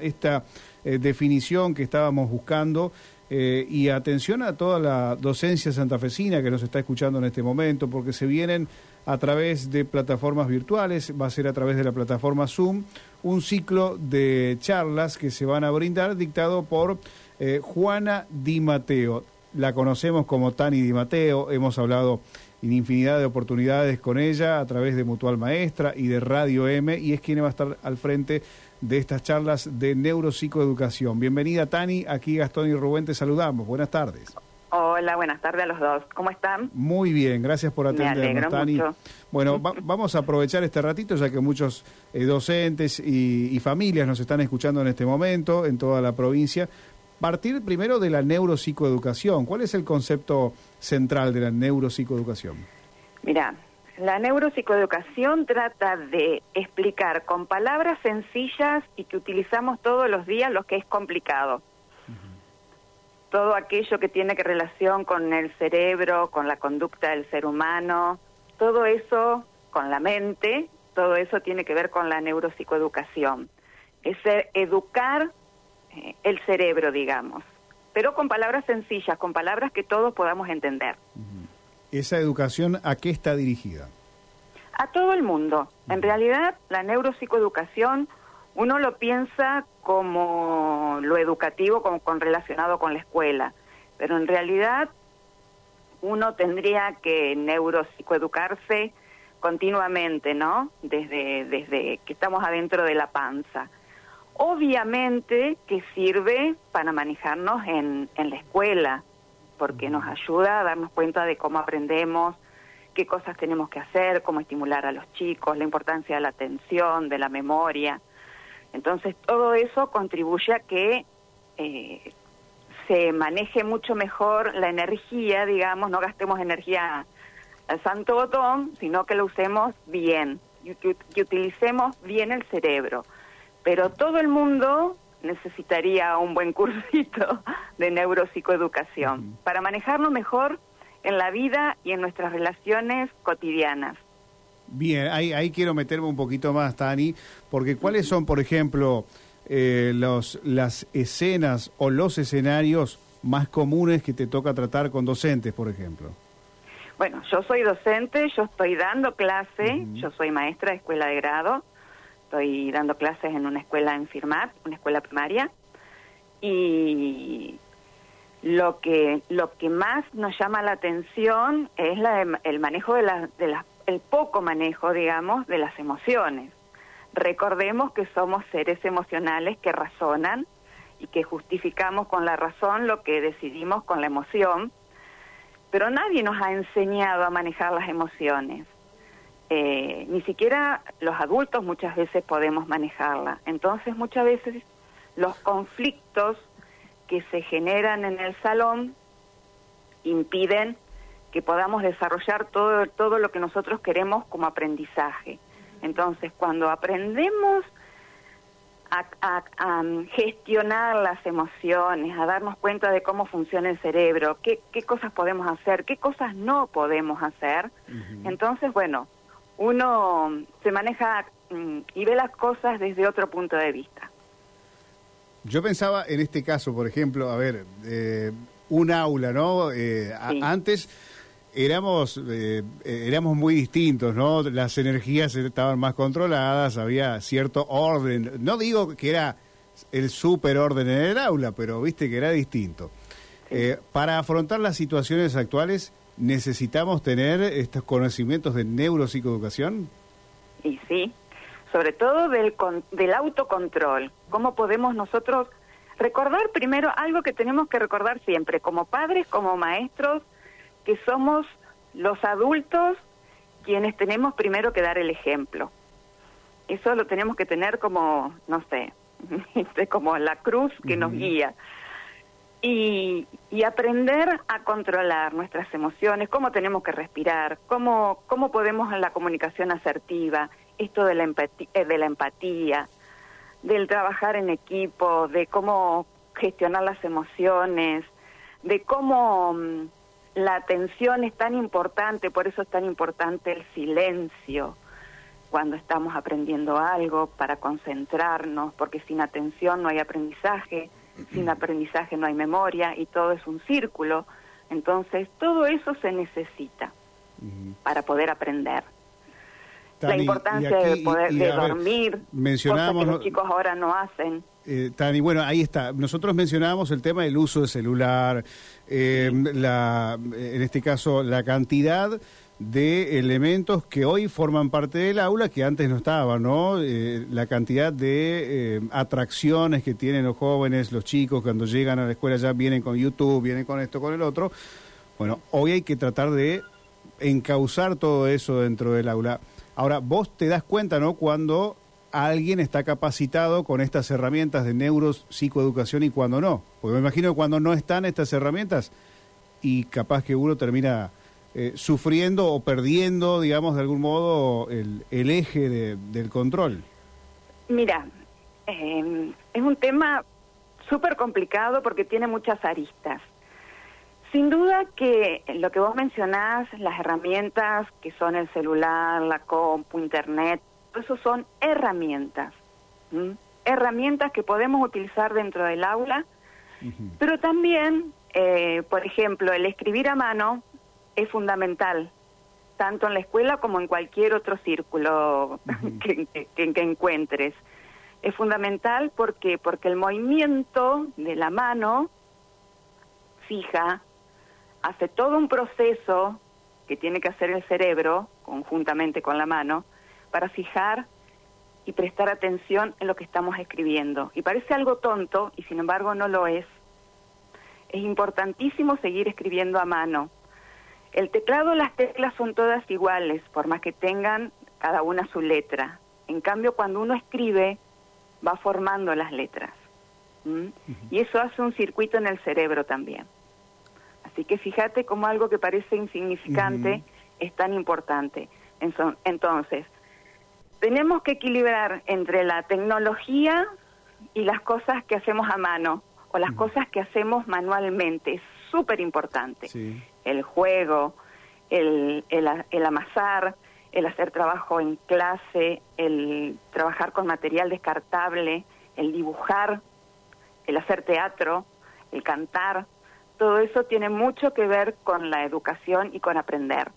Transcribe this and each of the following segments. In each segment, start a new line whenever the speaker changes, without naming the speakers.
esta eh, definición que estábamos buscando eh, y atención a toda la docencia santafesina que nos está escuchando en este momento, porque se vienen a través de plataformas virtuales, va a ser a través de la plataforma Zoom, un ciclo de charlas que se van a brindar dictado por eh, Juana Di Mateo. La conocemos como Tani Di Mateo, hemos hablado infinidad de oportunidades con ella a través de Mutual Maestra y de Radio M y es quien va a estar al frente de estas charlas de neuropsicoeducación. Bienvenida Tani, aquí Gastón y Rubén te saludamos. Buenas tardes.
Hola, buenas tardes a los dos. ¿Cómo están?
Muy bien, gracias por atendernos, Tani.
Mucho.
Bueno, vamos a aprovechar este ratito ya que muchos eh, docentes y, y familias nos están escuchando en este momento en toda la provincia. Partir primero de la neuropsicoeducación. ¿Cuál es el concepto central de la neuropsicoeducación?
Mira, la neuropsicoeducación trata de explicar con palabras sencillas y que utilizamos todos los días lo que es complicado. Todo aquello que tiene que relación con el cerebro, con la conducta del ser humano, todo eso con la mente, todo eso tiene que ver con la neuropsicoeducación. Es educar el cerebro, digamos, pero con palabras sencillas, con palabras que todos podamos entender.
¿Esa educación a qué está dirigida?
A todo el mundo. En realidad, la neuropsicoeducación uno lo piensa como lo educativo, como con relacionado con la escuela, pero en realidad uno tendría que neuropsicoeducarse continuamente, ¿no? Desde, desde que estamos adentro de la panza. Obviamente que sirve para manejarnos en, en la escuela, porque nos ayuda a darnos cuenta de cómo aprendemos, qué cosas tenemos que hacer, cómo estimular a los chicos, la importancia de la atención, de la memoria. Entonces, todo eso contribuye a que eh, se maneje mucho mejor la energía, digamos, no gastemos energía al santo botón, sino que lo usemos bien, que utilicemos bien el cerebro. Pero todo el mundo necesitaría un buen cursito de neuropsicoeducación para manejarlo mejor en la vida y en nuestras relaciones cotidianas.
Bien, ahí, ahí quiero meterme un poquito más, Tani, porque ¿cuáles son, por ejemplo, eh, los, las escenas o los escenarios más comunes que te toca tratar con docentes, por ejemplo?
Bueno, yo soy docente, yo estoy dando clase, yo soy maestra de escuela de grado, Estoy dando clases en una escuela en Firmat, una escuela primaria, y lo que lo que más nos llama la atención es la el manejo de las de el poco manejo, digamos, de las emociones. Recordemos que somos seres emocionales que razonan y que justificamos con la razón lo que decidimos con la emoción, pero nadie nos ha enseñado a manejar las emociones eh, ni siquiera los adultos muchas veces podemos manejarla. Entonces muchas veces los conflictos que se generan en el salón impiden que podamos desarrollar todo, todo lo que nosotros queremos como aprendizaje. Entonces, cuando aprendemos a, a, gestionar las emociones, a darnos cuenta de cómo funciona el cerebro, qué, qué cosas podemos hacer, qué cosas no podemos hacer, entonces, bueno, uno se maneja mm, y ve las cosas desde otro punto de vista.
Yo pensaba en este caso, por ejemplo, a ver, eh, un aula, ¿no? Eh, antes éramos eh, éramos muy distintos, ¿no? Las energías estaban más controladas, había cierto orden. No digo que era el super orden en el aula, pero viste que era distinto. para afrontar las situaciones actuales, ¿Necesitamos tener estos conocimientos de neuropsicoeducación?
Y sí, sobre todo del, del autocontrol. ¿Cómo podemos nosotros recordar primero algo que tenemos que recordar siempre, como padres, como maestros, que somos los adultos quienes tenemos primero que dar el ejemplo. Eso lo tenemos que tener como, no sé, como la cruz que nos guía y, aprender a controlar nuestras emociones, cómo tenemos que respirar, cómo, cómo podemos en la comunicación asertiva, esto de la, empatía, eh, de la empatía, del trabajar en equipo, de cómo gestionar las emociones, de cómo mm, la atención es tan importante, por eso es tan importante el silencio. cuando estamos aprendiendo algo, para concentrarnos, porque sin atención no hay aprendizaje, sin aprendizaje no hay memoria y todo es un círculo. Entonces, todo eso se necesita para poder aprender. la importancia de poder de dormir, mencionamos, que los chicos ahora no hacen.
Eh, Tani, bueno, ahí está. Nosotros mencionábamos el tema del uso de celular, eh, la, en este caso la cantidad de elementos que hoy forman parte del aula que antes no estaban, ¿no? Eh, la cantidad de eh, atracciones que tienen los jóvenes, los chicos, cuando llegan a la escuela ya vienen con YouTube, vienen con esto, con el otro. Bueno, hoy hay que tratar de encauzar todo eso dentro del aula. Ahora, vos te das cuenta, ¿no? Cuando alguien está capacitado con estas herramientas de neuropsicoeducación y cuando no. Porque me imagino que cuando no están estas herramientas y capaz que uno termina eh, sufriendo o perdiendo, digamos, de algún modo el, el eje del control?
Mira, em, es un tema súper complicado porque tiene muchas aristas. Sin duda que lo que vos mencionás, las herramientas que son el celular, la compu, internet, eso son herramientas. Herramientas que podemos utilizar dentro del aula, pero también, eh, por ejemplo, el escribir a mano es fundamental, tanto en la escuela como en cualquier otro círculo que, encuentres. Es fundamental porque, porque el movimiento de la mano fija, hace todo un proceso que tiene que hacer el cerebro, conjuntamente con la mano, para fijar y prestar atención en lo que estamos escribiendo. Y parece algo tonto, y sin embargo no lo es. Es importantísimo seguir escribiendo a mano, el teclado, las teclas son todas iguales, por más que tengan cada una su letra. En cambio, cuando uno escribe, va formando las letras. Y eso hace un circuito en el cerebro también. Así que fíjate cómo algo que parece insignificante es tan importante. Entonces, tenemos que equilibrar entre la tecnología y las cosas que hacemos a mano o las cosas que hacemos manualmente. Es súper importante. El juego, el, el, amasar, el hacer trabajo en clase, el trabajar con material descartable, el dibujar, el hacer teatro, el cantar, todo eso tiene mucho que ver con la educación y con aprender.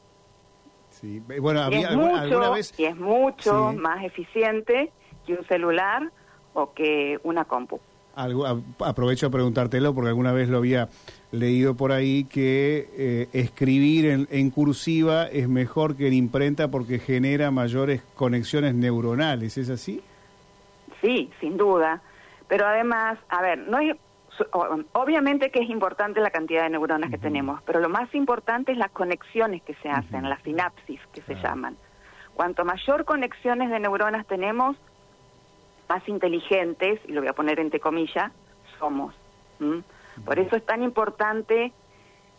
Sí. Bueno, había,
y es mucho, vez... y es mucho más eficiente que un celular o que una compu.
Algo, aprovecho a preguntártelo porque alguna vez lo había leído por ahí que eh, escribir en, cursiva es mejor que en imprenta porque genera mayores conexiones neuronales, ¿es así?
Sí, sin duda. Pero además, a ver, no es, obviamente que es importante la cantidad de neuronas que tenemos, pero lo más importante es las conexiones que se hacen, las sinapsis que se llaman. Cuanto mayor conexiones de neuronas tenemos, más inteligentes, y lo voy a poner entre comillas, somos. Por eso es tan importante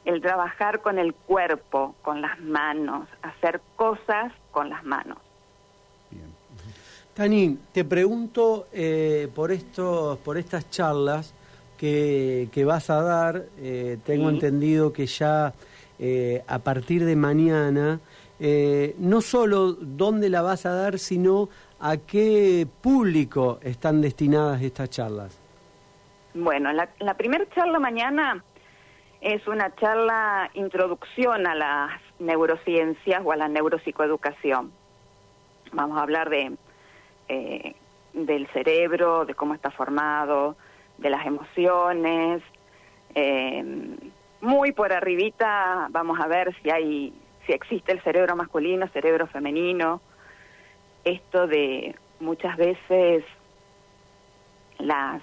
el trabajar con el cuerpo, con las manos, hacer cosas con las manos.
Tani, te pregunto eh, por estos, por estas charlas que, que vas a dar. Eh, tengo entendido que ya eh, a partir de mañana, no solo dónde la vas a dar, sino ¿A qué público están destinadas estas charlas?
Bueno, la, primera charla mañana es una charla introducción a las neurociencias o a la neuropsicoeducación. Vamos a hablar de eh, del cerebro, de cómo está formado, de las emociones. Eh, muy por arribita vamos a ver si hay si existe el cerebro masculino, cerebro femenino, esto de muchas veces las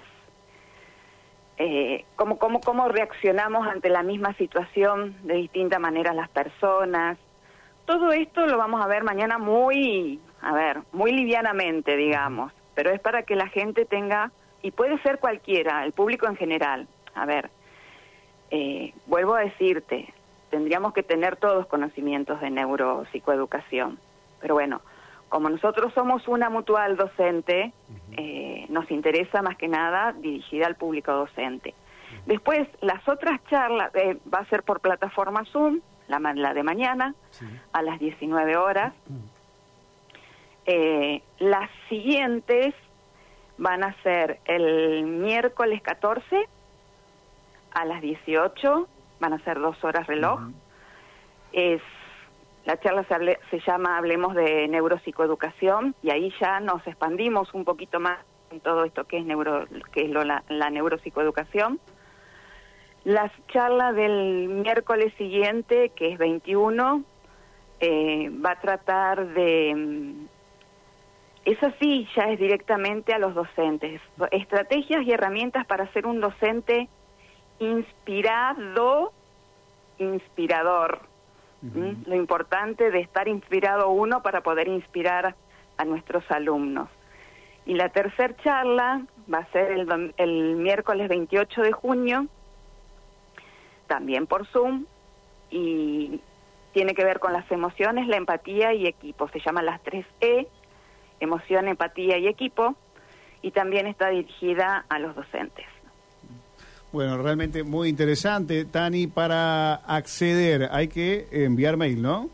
eh, cómo, cómo, cómo reaccionamos ante la misma situación de distinta manera las personas. Todo esto lo vamos a ver mañana muy, a ver, muy livianamente, digamos, pero es para que la gente tenga, y puede ser cualquiera, el público en general. A ver, eh, vuelvo a decirte, tendríamos que tener todos conocimientos de neuropsicoeducación, pero bueno, como nosotros somos una mutual docente, eh, nos interesa más que nada dirigida al público docente. Después, las otras charlas, eh, va a ser por plataforma Zoom, la, la de mañana, a las 19 horas. Eh, las siguientes van a ser el miércoles 14 a las 18, van a ser dos horas reloj. Es la charla se, llama Hablemos de neuropsicoeducación y ahí ya nos expandimos un poquito más en todo esto que es neuro, que es lo, la, la neuropsicoeducación. La charla del miércoles siguiente, que es 21, eh, va a tratar de... mm, Eso sí, ya es directamente a los docentes. Estrategias y herramientas para ser un docente inspirado, inspirador. Lo importante de estar inspirado uno para poder inspirar a nuestros alumnos. Y la tercera charla va a ser el, el miércoles 28 de junio, también por Zoom, y tiene que ver con las emociones, la empatía y equipo. Se llama las 3E, emoción, empatía y equipo, y también está dirigida a los docentes.
Bueno, realmente muy interesante. Tani, para acceder hay que enviar mail, ¿no?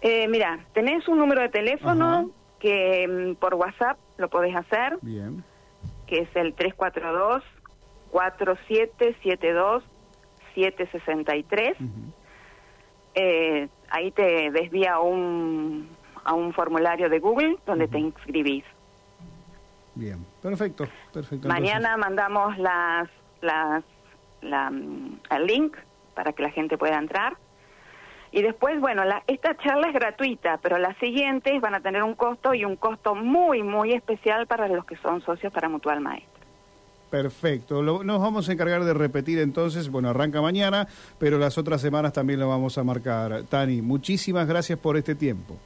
Eh, mira, tenés un número de teléfono
Ajá.
que mm, por WhatsApp lo podés hacer,
Bien.
que es el 342-4772-763.
Ujú.
Eh, ahí te desvía a un, a un formulario de Google donde te inscribís.
Bien. Perfecto. Perfecto.
Mañana mandamos las, las, la, mm, el link para que la gente pueda entrar. Y después, bueno, la, esta charla es gratuita, pero las siguientes van a tener un costo y un costo muy, muy especial para los que son socios para Mutual Maestro.
Perfecto. Lo- nos vamos a encargar de repetir entonces. Bueno, arranca mañana, pero las otras semanas también lo vamos a marcar. Tani, muchísimas gracias por este tiempo.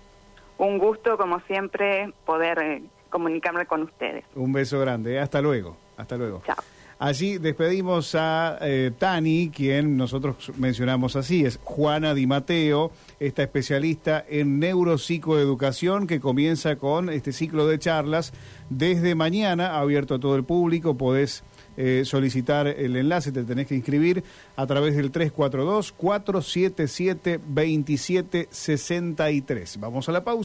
Un gusto, como siempre, poder eh, comunicarme con ustedes.
Un beso grande. Hasta luego. Hasta luego.
Chao.
Allí despedimos a eh, Tani, quien nosotros mencionamos así, es Juana Di Mateo, esta especialista en neuropsicoeducación que comienza con este ciclo de charlas desde mañana, abierto a todo el público, podés eh, solicitar el enlace, te tenés que inscribir a través del 342-477-2763. Vamos a la pausa.